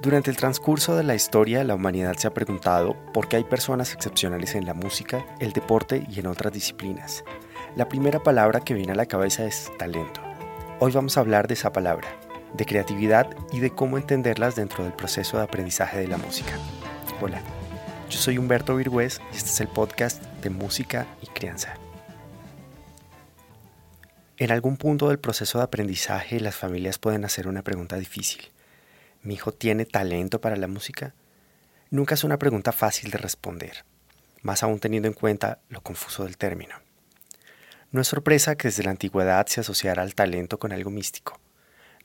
Durante el transcurso de la historia, la humanidad se ha preguntado por qué hay personas excepcionales en la música, el deporte y en otras disciplinas. La primera palabra que viene a la cabeza es talento. Hoy vamos a hablar de esa palabra, de creatividad y de cómo entenderlas dentro del proceso de aprendizaje de la música. Hola, yo soy Humberto Virgüez y este es el podcast de Música y Crianza. En algún punto del proceso de aprendizaje las familias pueden hacer una pregunta difícil. ¿Mi hijo tiene talento para la música? Nunca es una pregunta fácil de responder, más aún teniendo en cuenta lo confuso del término. No es sorpresa que desde la antigüedad se asociara al talento con algo místico.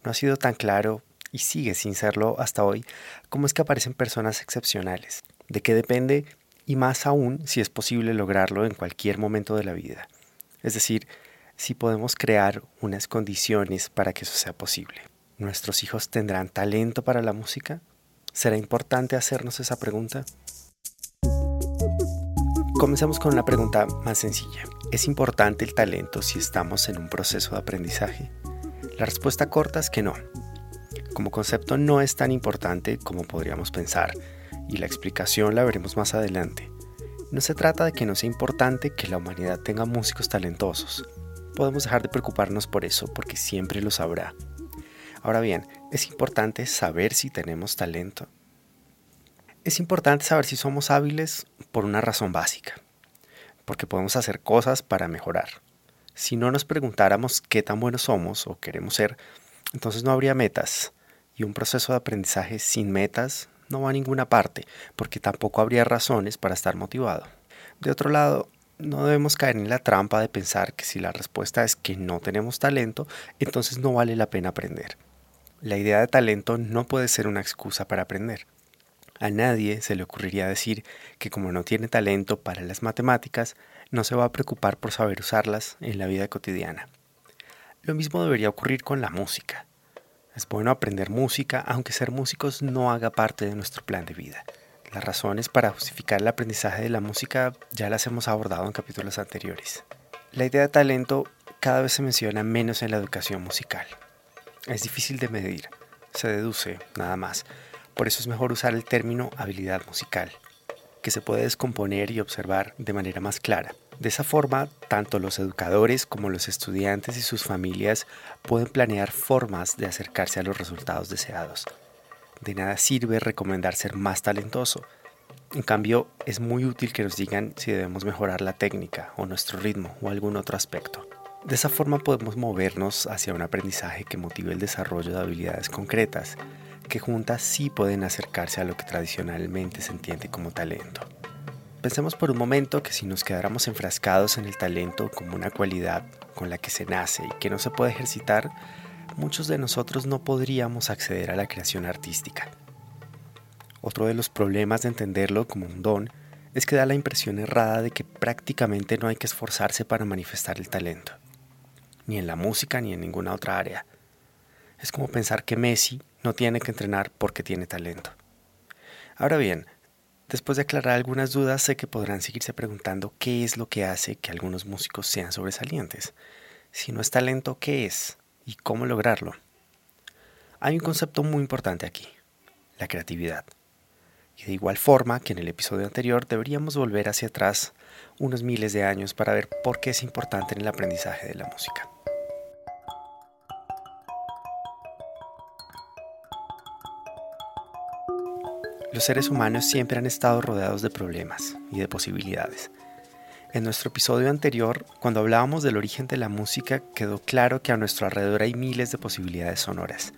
No ha sido tan claro, y sigue sin serlo hasta hoy, cómo es que aparecen personas excepcionales, de qué depende y más aún si es posible lograrlo en cualquier momento de la vida. Es decir, si podemos crear unas condiciones para que eso sea posible. ¿Nuestros hijos tendrán talento para la música? ¿Será importante hacernos esa pregunta? Comencemos con una pregunta más sencilla. ¿Es importante el talento si estamos en un proceso de aprendizaje? La respuesta corta es que no. Como concepto no es tan importante como podríamos pensar, y la explicación la veremos más adelante. No se trata de que no sea importante que la humanidad tenga músicos talentosos. Podemos dejar de preocuparnos por eso porque siempre lo sabrá. Ahora bien, es importante saber si tenemos talento. Es importante saber si somos hábiles por una razón básica, porque podemos hacer cosas para mejorar. Si no nos preguntáramos qué tan buenos somos o queremos ser, entonces no habría metas, y un proceso de aprendizaje sin metas no va a ninguna parte, porque tampoco habría razones para estar motivado. De otro lado, no debemos caer en la trampa de pensar que si la respuesta es que no tenemos talento, entonces no vale la pena aprender. La idea de talento no puede ser una excusa para aprender. A nadie se le ocurriría decir que como no tiene talento para las matemáticas, no se va a preocupar por saber usarlas en la vida cotidiana. Lo mismo debería ocurrir con la música. Es bueno aprender música, aunque ser músicos no haga parte de nuestro plan de vida. Las razones para justificar el aprendizaje de la música ya las hemos abordado en capítulos anteriores. La idea de talento cada vez se menciona menos en la educación musical. Es difícil de medir, se deduce, nada más. Por eso es mejor usar el término habilidad musical, que se puede descomponer y observar de manera más clara. De esa forma, tanto los educadores como los estudiantes y sus familias pueden planear formas de acercarse a los resultados deseados. De nada sirve recomendar ser más talentoso. En cambio, es muy útil que nos digan si debemos mejorar la técnica o nuestro ritmo o algún otro aspecto. De esa forma podemos movernos hacia un aprendizaje que motive el desarrollo de habilidades concretas, que juntas sí pueden acercarse a lo que tradicionalmente se entiende como talento. Pensemos por un momento que si nos quedáramos enfrascados en el talento como una cualidad con la que se nace y que no se puede ejercitar, muchos de nosotros no podríamos acceder a la creación artística. Otro de los problemas de entenderlo como un don es que da la impresión errada de que prácticamente no hay que esforzarse para manifestar el talento ni en la música ni en ninguna otra área. Es como pensar que Messi no tiene que entrenar porque tiene talento. Ahora bien, después de aclarar algunas dudas, sé que podrán seguirse preguntando qué es lo que hace que algunos músicos sean sobresalientes. Si no es talento, ¿qué es? ¿Y cómo lograrlo? Hay un concepto muy importante aquí, la creatividad. Y de igual forma que en el episodio anterior deberíamos volver hacia atrás unos miles de años para ver por qué es importante en el aprendizaje de la música. Los seres humanos siempre han estado rodeados de problemas y de posibilidades. En nuestro episodio anterior, cuando hablábamos del origen de la música, quedó claro que a nuestro alrededor hay miles de posibilidades sonoras.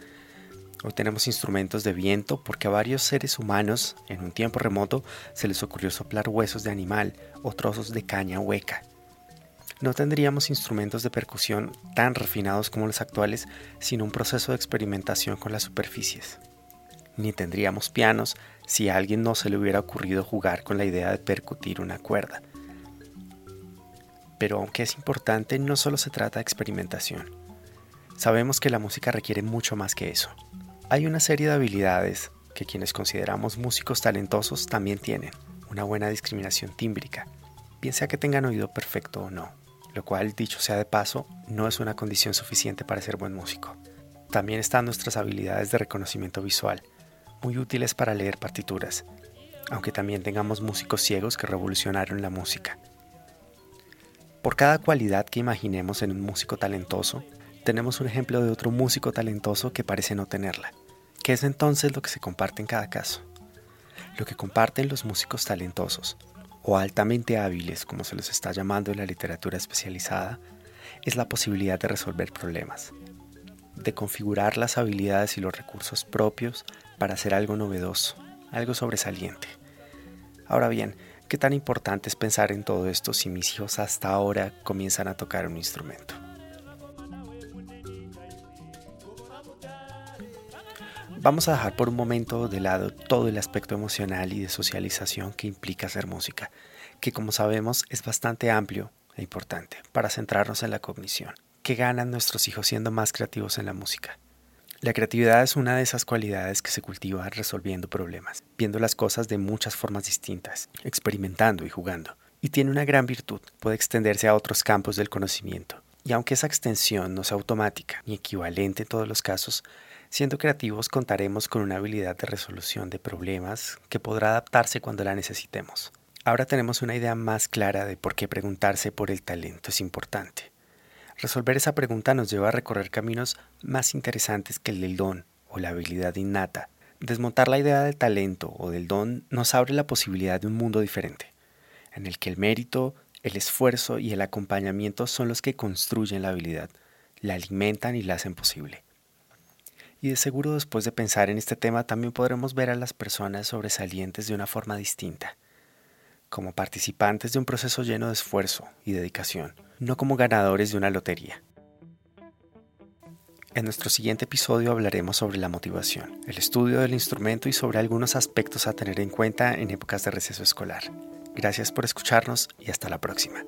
Hoy tenemos instrumentos de viento porque a varios seres humanos, en un tiempo remoto, se les ocurrió soplar huesos de animal o trozos de caña hueca. No tendríamos instrumentos de percusión tan refinados como los actuales sin un proceso de experimentación con las superficies. Ni tendríamos pianos si a alguien no se le hubiera ocurrido jugar con la idea de percutir una cuerda. Pero aunque es importante, no solo se trata de experimentación. Sabemos que la música requiere mucho más que eso. Hay una serie de habilidades que quienes consideramos músicos talentosos también tienen. Una buena discriminación tímbrica, bien sea que tengan oído perfecto o no, lo cual, dicho sea de paso, no es una condición suficiente para ser buen músico. También están nuestras habilidades de reconocimiento visual, muy útiles para leer partituras, aunque también tengamos músicos ciegos que revolucionaron la música. Por cada cualidad que imaginemos en un músico talentoso, tenemos un ejemplo de otro músico talentoso que parece no tenerla. ¿Qué es entonces lo que se comparte en cada caso? Lo que comparten los músicos talentosos, o altamente hábiles como se los está llamando en la literatura especializada, es la posibilidad de resolver problemas, de configurar las habilidades y los recursos propios para hacer algo novedoso, algo sobresaliente. Ahora bien, ¿qué tan importante es pensar en todo esto si mis hijos hasta ahora comienzan a tocar un instrumento? Vamos a dejar por un momento de lado todo el aspecto emocional y de socialización que implica hacer música, que como sabemos es bastante amplio e importante para centrarnos en la cognición. ¿Qué ganan nuestros hijos siendo más creativos en la música? La creatividad es una de esas cualidades que se cultiva resolviendo problemas, viendo las cosas de muchas formas distintas, experimentando y jugando. Y tiene una gran virtud, puede extenderse a otros campos del conocimiento. Y aunque esa extensión no sea automática ni equivalente en todos los casos, siendo creativos contaremos con una habilidad de resolución de problemas que podrá adaptarse cuando la necesitemos. Ahora tenemos una idea más clara de por qué preguntarse por el talento es importante. Resolver esa pregunta nos lleva a recorrer caminos más interesantes que el del don o la habilidad innata. Desmontar la idea del talento o del don nos abre la posibilidad de un mundo diferente, en el que el mérito, el esfuerzo y el acompañamiento son los que construyen la habilidad, la alimentan y la hacen posible. Y de seguro después de pensar en este tema también podremos ver a las personas sobresalientes de una forma distinta, como participantes de un proceso lleno de esfuerzo y dedicación, no como ganadores de una lotería. En nuestro siguiente episodio hablaremos sobre la motivación, el estudio del instrumento y sobre algunos aspectos a tener en cuenta en épocas de receso escolar. Gracias por escucharnos y hasta la próxima.